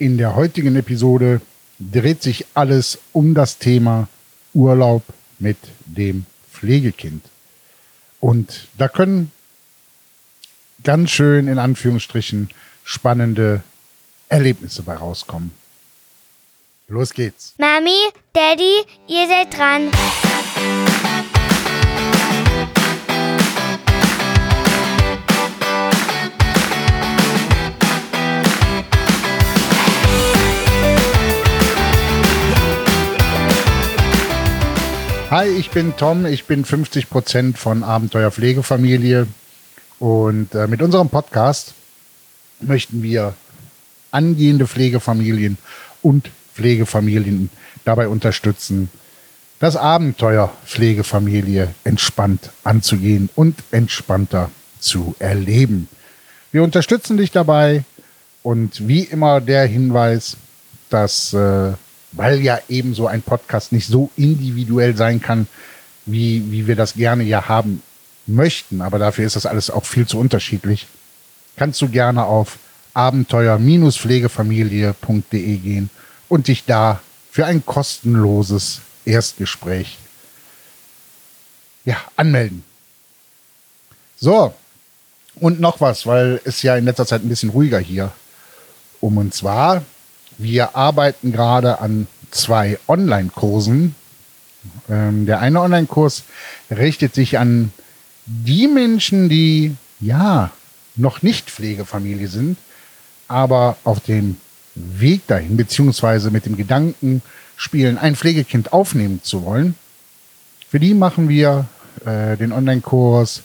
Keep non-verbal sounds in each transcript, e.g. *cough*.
In der heutigen Episode dreht sich alles um das Thema Urlaub mit dem Pflegekind. Und da können ganz schön in Anführungsstrichen spannende Erlebnisse bei rauskommen. Los geht's. Mami, Daddy, ihr seid dran. Hi, ich bin Tom, ich bin 50 Prozent von Abenteuer Pflegefamilie und äh, mit unserem Podcast möchten wir angehende Pflegefamilien und Pflegefamilien dabei unterstützen, das Abenteuer Pflegefamilie entspannt anzugehen und entspannter zu erleben. Wir unterstützen dich dabei und wie immer der Hinweis, dass äh, weil ja eben so ein Podcast nicht so individuell sein kann, wie, wie wir das gerne ja haben möchten. Aber dafür ist das alles auch viel zu unterschiedlich. Kannst du gerne auf abenteuer-pflegefamilie.de gehen und dich da für ein kostenloses Erstgespräch ja, anmelden. So, und noch was, weil es ja in letzter Zeit ein bisschen ruhiger hier um uns war. Wir arbeiten gerade an zwei Online-Kursen. Ähm, der eine Online-Kurs richtet sich an die Menschen, die ja noch nicht Pflegefamilie sind, aber auf dem Weg dahin, beziehungsweise mit dem Gedanken spielen, ein Pflegekind aufnehmen zu wollen. Für die machen wir äh, den Online-Kurs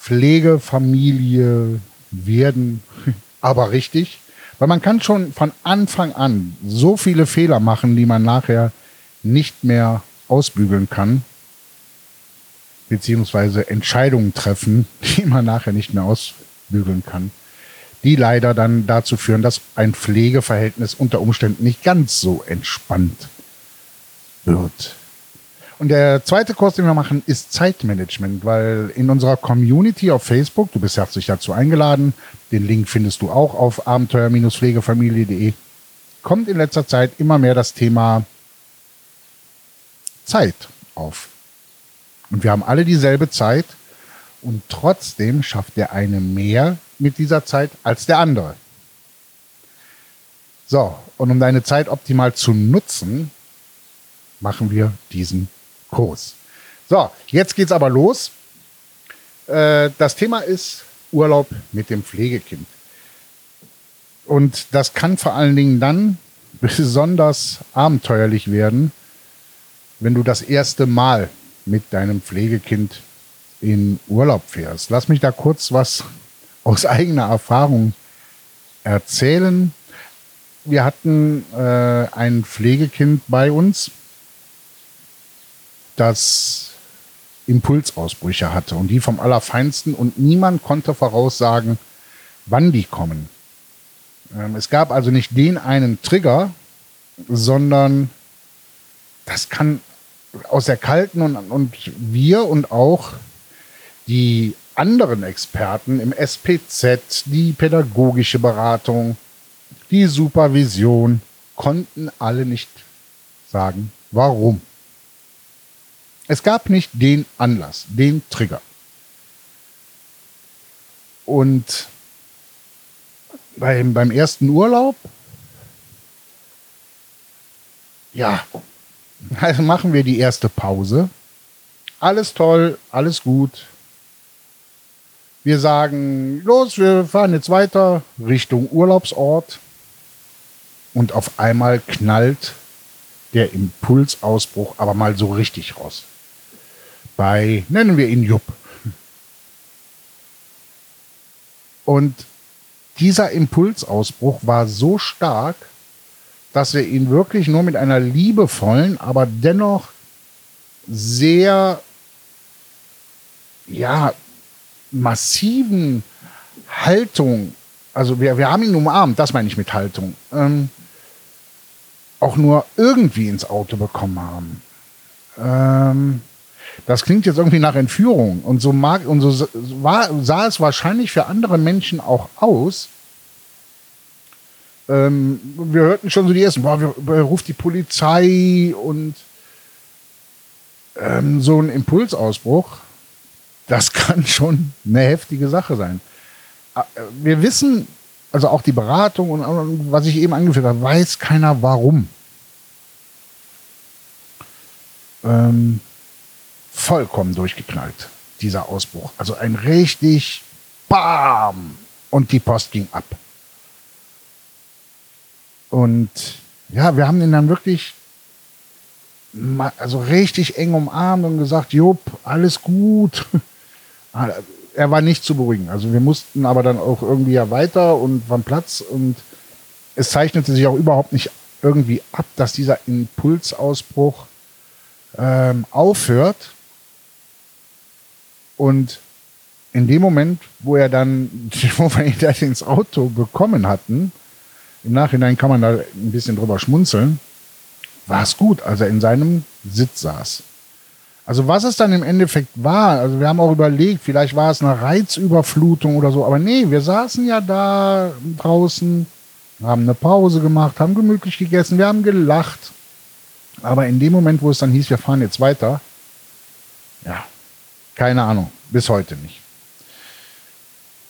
Pflegefamilie werden, *laughs* aber richtig. Weil man kann schon von Anfang an so viele Fehler machen, die man nachher nicht mehr ausbügeln kann, beziehungsweise Entscheidungen treffen, *laughs* die man nachher nicht mehr ausbügeln kann, die leider dann dazu führen, dass ein Pflegeverhältnis unter Umständen nicht ganz so entspannt wird. Und der zweite Kurs, den wir machen, ist Zeitmanagement, weil in unserer Community auf Facebook, du bist herzlich dazu eingeladen, den Link findest du auch auf abenteuer-pflegefamilie.de, kommt in letzter Zeit immer mehr das Thema Zeit auf. Und wir haben alle dieselbe Zeit und trotzdem schafft der eine mehr mit dieser Zeit als der andere. So, und um deine Zeit optimal zu nutzen, machen wir diesen Kurs. So, jetzt geht's aber los. Äh, das Thema ist Urlaub mit dem Pflegekind. Und das kann vor allen Dingen dann *laughs* besonders abenteuerlich werden, wenn du das erste Mal mit deinem Pflegekind in Urlaub fährst. Lass mich da kurz was *laughs* aus eigener Erfahrung erzählen. Wir hatten äh, ein Pflegekind bei uns, das Impulsausbrüche hatte und die vom Allerfeinsten und niemand konnte voraussagen, wann die kommen. Ähm, es gab also nicht den einen Trigger, sondern das kann aus der kalten und, und wir und auch die anderen Experten im SPZ, die pädagogische Beratung, die Supervision, konnten alle nicht sagen, warum. Es gab nicht den Anlass, den Trigger. Und beim, beim ersten Urlaub, ja, also machen wir die erste Pause. Alles toll, alles gut. Wir sagen, los, wir fahren jetzt weiter Richtung Urlaubsort. Und auf einmal knallt der Impulsausbruch aber mal so richtig raus bei, nennen wir ihn Jupp. Und dieser Impulsausbruch war so stark, dass wir ihn wirklich nur mit einer liebevollen, aber dennoch sehr, ja, massiven Haltung, also wir, wir haben ihn umarmt, das meine ich mit Haltung, ähm, auch nur irgendwie ins Auto bekommen haben. Ähm, das klingt jetzt irgendwie nach Entführung. Und so mag, und so war, sah es wahrscheinlich für andere Menschen auch aus. Ähm, wir hörten schon so die ersten, boah, wir, wir ruft die Polizei und ähm, so ein Impulsausbruch, das kann schon eine heftige Sache sein. Äh, wir wissen, also auch die Beratung und, und was ich eben angeführt habe, weiß keiner warum. Ähm, vollkommen durchgeknallt, dieser Ausbruch. Also ein richtig BAM! Und die Post ging ab. Und ja, wir haben ihn dann wirklich also richtig eng umarmt und gesagt, Jupp, alles gut. *laughs* er war nicht zu beruhigen. Also wir mussten aber dann auch irgendwie ja weiter und waren Platz und es zeichnete sich auch überhaupt nicht irgendwie ab, dass dieser Impulsausbruch ähm, aufhört. Und in dem Moment, wo er dann, *laughs* wo wir ihn dann ins Auto bekommen hatten, im Nachhinein kann man da ein bisschen drüber schmunzeln, war es gut, als er in seinem Sitz saß. Also was es dann im Endeffekt war, also wir haben auch überlegt, vielleicht war es eine Reizüberflutung oder so, aber nee, wir saßen ja da draußen, haben eine Pause gemacht, haben gemütlich gegessen, wir haben gelacht. Aber in dem Moment, wo es dann hieß, wir fahren jetzt weiter, ja, keine Ahnung, bis heute nicht.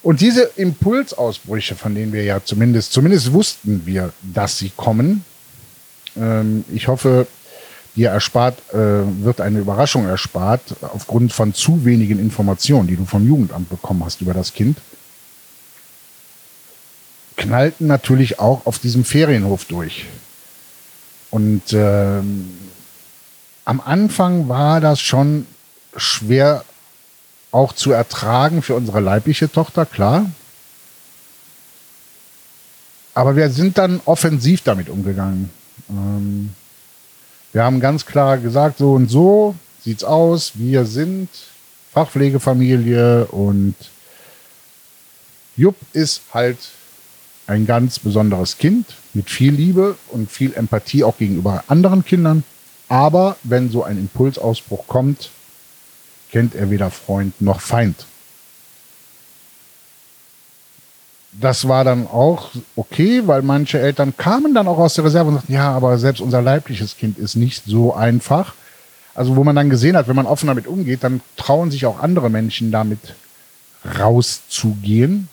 Und diese Impulsausbrüche, von denen wir ja zumindest, zumindest wussten wir, dass sie kommen, ähm, ich hoffe, dir erspart, äh, wird eine Überraschung erspart, aufgrund von zu wenigen Informationen, die du vom Jugendamt bekommen hast über das Kind, knallten natürlich auch auf diesem Ferienhof durch. Und ähm, am Anfang war das schon schwer auch zu ertragen für unsere leibliche Tochter, klar. Aber wir sind dann offensiv damit umgegangen. Ähm, wir haben ganz klar gesagt, so und so sieht's aus. Wir sind Fachpflegefamilie und Jupp ist halt ein ganz besonderes Kind mit viel Liebe und viel Empathie auch gegenüber anderen Kindern. Aber wenn so ein Impulsausbruch kommt, kennt er weder Freund noch Feind. Das war dann auch okay, weil manche Eltern kamen dann auch aus der Reserve und sagten, ja, aber selbst unser leibliches Kind ist nicht so einfach. Also wo man dann gesehen hat, wenn man offen damit umgeht, dann trauen sich auch andere Menschen damit rauszugehen.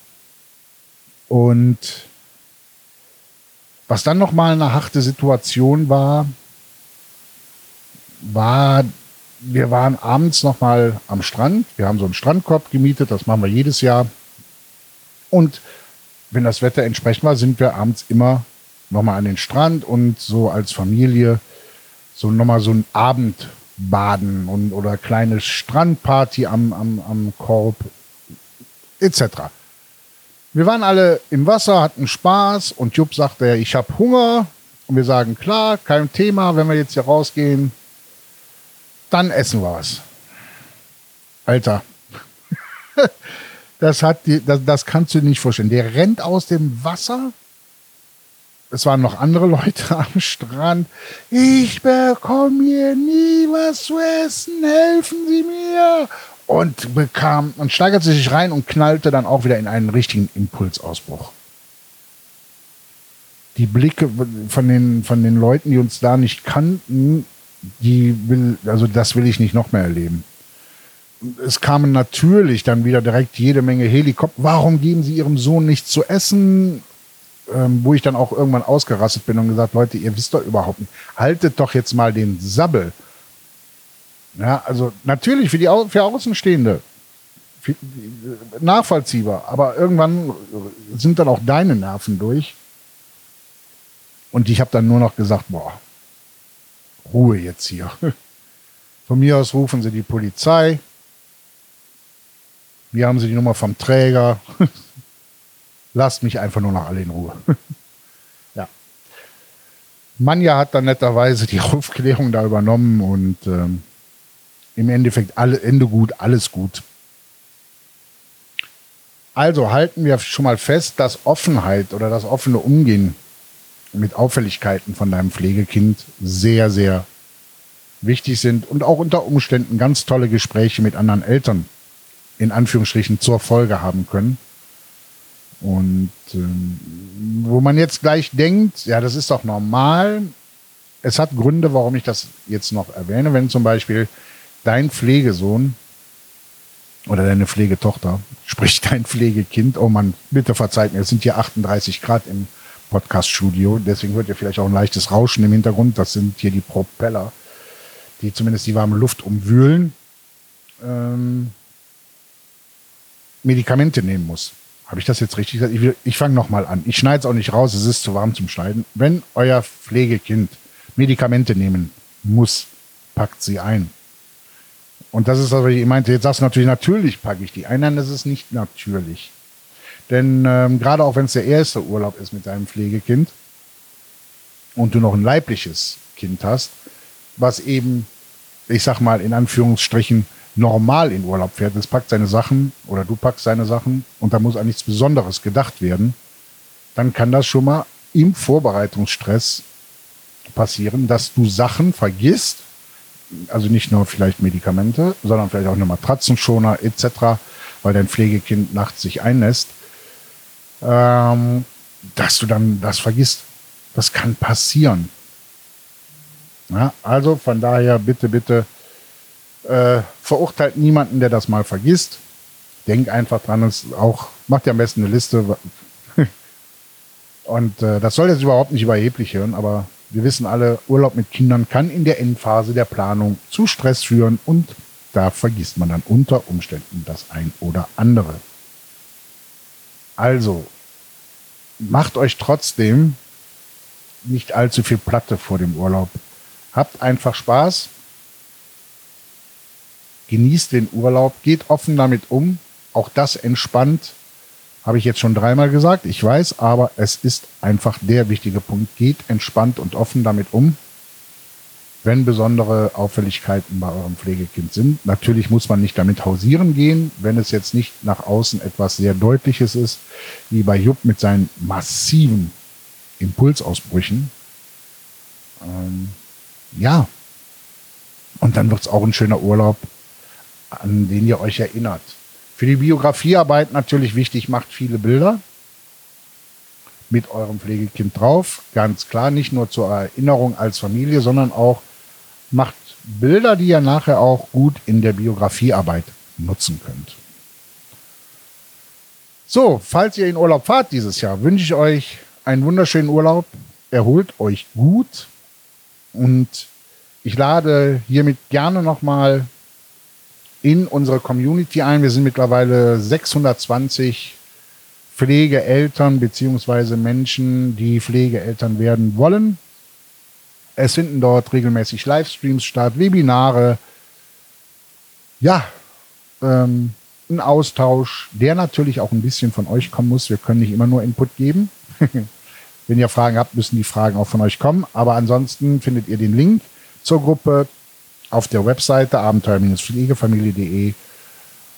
Und was dann nochmal eine harte Situation war, war wir waren abends noch mal am Strand. Wir haben so einen Strandkorb gemietet, das machen wir jedes Jahr. Und wenn das Wetter entsprechend war, sind wir abends immer noch mal an den Strand und so als Familie so noch mal so ein Abendbaden und oder kleine Strandparty am, am, am Korb etc. Wir waren alle im Wasser, hatten Spaß und Jupp sagte, ich habe Hunger. Und wir sagen, klar, kein Thema, wenn wir jetzt hier rausgehen, dann essen wir was. Alter. Das, hat die, das, das kannst du nicht vorstellen. Der rennt aus dem Wasser. Es waren noch andere *laughs* Leute am Strand. Ich bekomme hier nie was zu essen. Helfen Sie mir. Und bekam und steigerte sich rein und knallte dann auch wieder in einen richtigen Impulsausbruch. Die Blicke von den, von den Leuten, die uns da nicht kannten, die will, also das will ich nicht noch mehr erleben. Es kamen natürlich dann wieder direkt jede Menge Helikopter. Warum geben Sie Ihrem Sohn nichts zu essen? Ähm, wo ich dann auch irgendwann ausgerastet bin und gesagt, Leute, ihr wisst doch überhaupt nicht. Haltet doch jetzt mal den Sabbel. Ja, also natürlich für die für Außenstehende für, nachvollziehbar, aber irgendwann sind dann auch deine Nerven durch. Und ich habe dann nur noch gesagt, boah, Ruhe jetzt hier. Von mir aus rufen Sie die Polizei. Hier haben Sie die Nummer vom Träger. *laughs* Lasst mich einfach nur noch alle in Ruhe. *laughs* ja. Manja hat dann netterweise die *laughs* Aufklärung da übernommen und ähm, im Endeffekt alle, Ende gut, alles gut. Also halten wir schon mal fest, dass Offenheit oder das offene Umgehen mit Auffälligkeiten von deinem Pflegekind sehr, sehr wichtig sind und auch unter Umständen ganz tolle Gespräche mit anderen Eltern in Anführungsstrichen zur Folge haben können. Und ähm, wo man jetzt gleich denkt, ja, das ist doch normal. Es hat Gründe, warum ich das jetzt noch erwähne. Wenn zum Beispiel dein Pflegesohn oder deine Pflegetochter, *laughs* sprich dein Pflegekind, oh Mann, bitte verzeiht mir, es sind hier 38 Grad im Podcast-Studio, deswegen hört ihr vielleicht auch ein leichtes Rauschen im Hintergrund. Das sind hier die Propeller, die zumindest die warme Luft umwühlen. Ähm, Medikamente nehmen muss. Habe ich das jetzt richtig gesagt? Ich, ich fange nochmal an. Ich schneide es auch nicht raus, es ist zu warm zum Schneiden. Wenn euer Pflegekind Medikamente nehmen muss, packt sie ein. Und das ist das, was ich meinte. Jetzt sagst du natürlich, natürlich packe ich die ein. Nein, das ist nicht natürlich. Denn ähm, gerade auch wenn es der erste Urlaub ist mit deinem Pflegekind und du noch ein leibliches Kind hast, was eben, ich sag mal in Anführungsstrichen, normal in Urlaub fährt, das packt seine Sachen oder du packst seine Sachen und da muss an nichts Besonderes gedacht werden, dann kann das schon mal im Vorbereitungsstress passieren, dass du Sachen vergisst, also nicht nur vielleicht Medikamente, sondern vielleicht auch eine Matratzenschoner etc., weil dein Pflegekind nachts sich einlässt ähm, dass du dann das vergisst. Das kann passieren. Ja, also von daher bitte, bitte äh, verurteilt niemanden, der das mal vergisst. Denk einfach dran, es auch, macht ja am besten eine Liste. *laughs* Und äh, das soll jetzt überhaupt nicht überheblich hören, aber wir wissen alle, Urlaub mit Kindern kann in der Endphase der Planung zu Stress führen und da vergisst man dann unter Umständen das ein oder andere. Also, macht euch trotzdem nicht allzu viel Platte vor dem Urlaub. Habt einfach Spaß. Genießt den Urlaub, geht offen damit um. Auch das entspannt. Habe ich jetzt schon dreimal gesagt, ich weiß, aber es ist einfach der wichtige Punkt. Geht entspannt und offen damit um wenn besondere Auffälligkeiten bei eurem Pflegekind sind. Natürlich muss man nicht damit hausieren gehen, wenn es jetzt nicht nach außen etwas sehr Deutliches ist, wie bei Jupp mit seinen massiven Impulsausbrüchen. Ähm, ja, und dann wird es auch ein schöner Urlaub, an den ihr euch erinnert. Für die Biografiearbeit natürlich wichtig, macht viele Bilder mit eurem Pflegekind drauf. Ganz klar, nicht nur zur Erinnerung als Familie, sondern auch macht Bilder, die ihr nachher auch gut in der Biografiearbeit nutzen könnt. So, falls ihr in Urlaub fahrt dieses Jahr, wünsche ich euch einen wunderschönen Urlaub. Erholt euch gut und ich lade hiermit gerne nochmal in unsere Community ein. Wir sind mittlerweile 620 Pflegeeltern beziehungsweise Menschen, die Pflegeeltern werden wollen. Es finden dort regelmäßig Livestreams statt, Webinare. Ja, ähm, ein Austausch, der natürlich auch ein bisschen von euch kommen muss. Wir können nicht immer nur Input geben. *laughs* Wenn ihr Fragen habt, müssen die Fragen auch von euch kommen. Aber ansonsten findet ihr den Link zur Gruppe auf der Webseite abenteuer-pflegefamilie.de.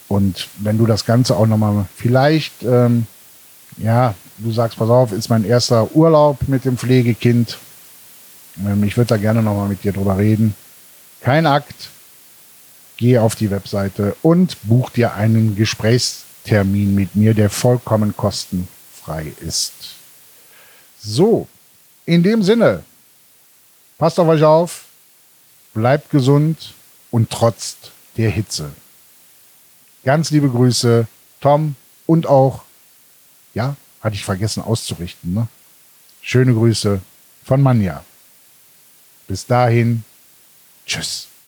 Und wenn du das Ganze auch nochmal vielleicht, ähm, ja, du sagst, pass auf, ist mein erster Urlaub mit dem Pflegekind, ich würde da gerne nochmal mit dir drüber reden. Kein Akt. Geh auf die Webseite und buch dir einen Gesprächstermin mit mir, der vollkommen kostenfrei ist. So, in dem Sinne, passt auf euch auf, bleibt gesund und trotzt der Hitze. Ganz liebe Grüße, Tom und auch, ja, hatte ich vergessen auszurichten, ne? Schöne Grüße von Manja. Bis dahin, tschüss.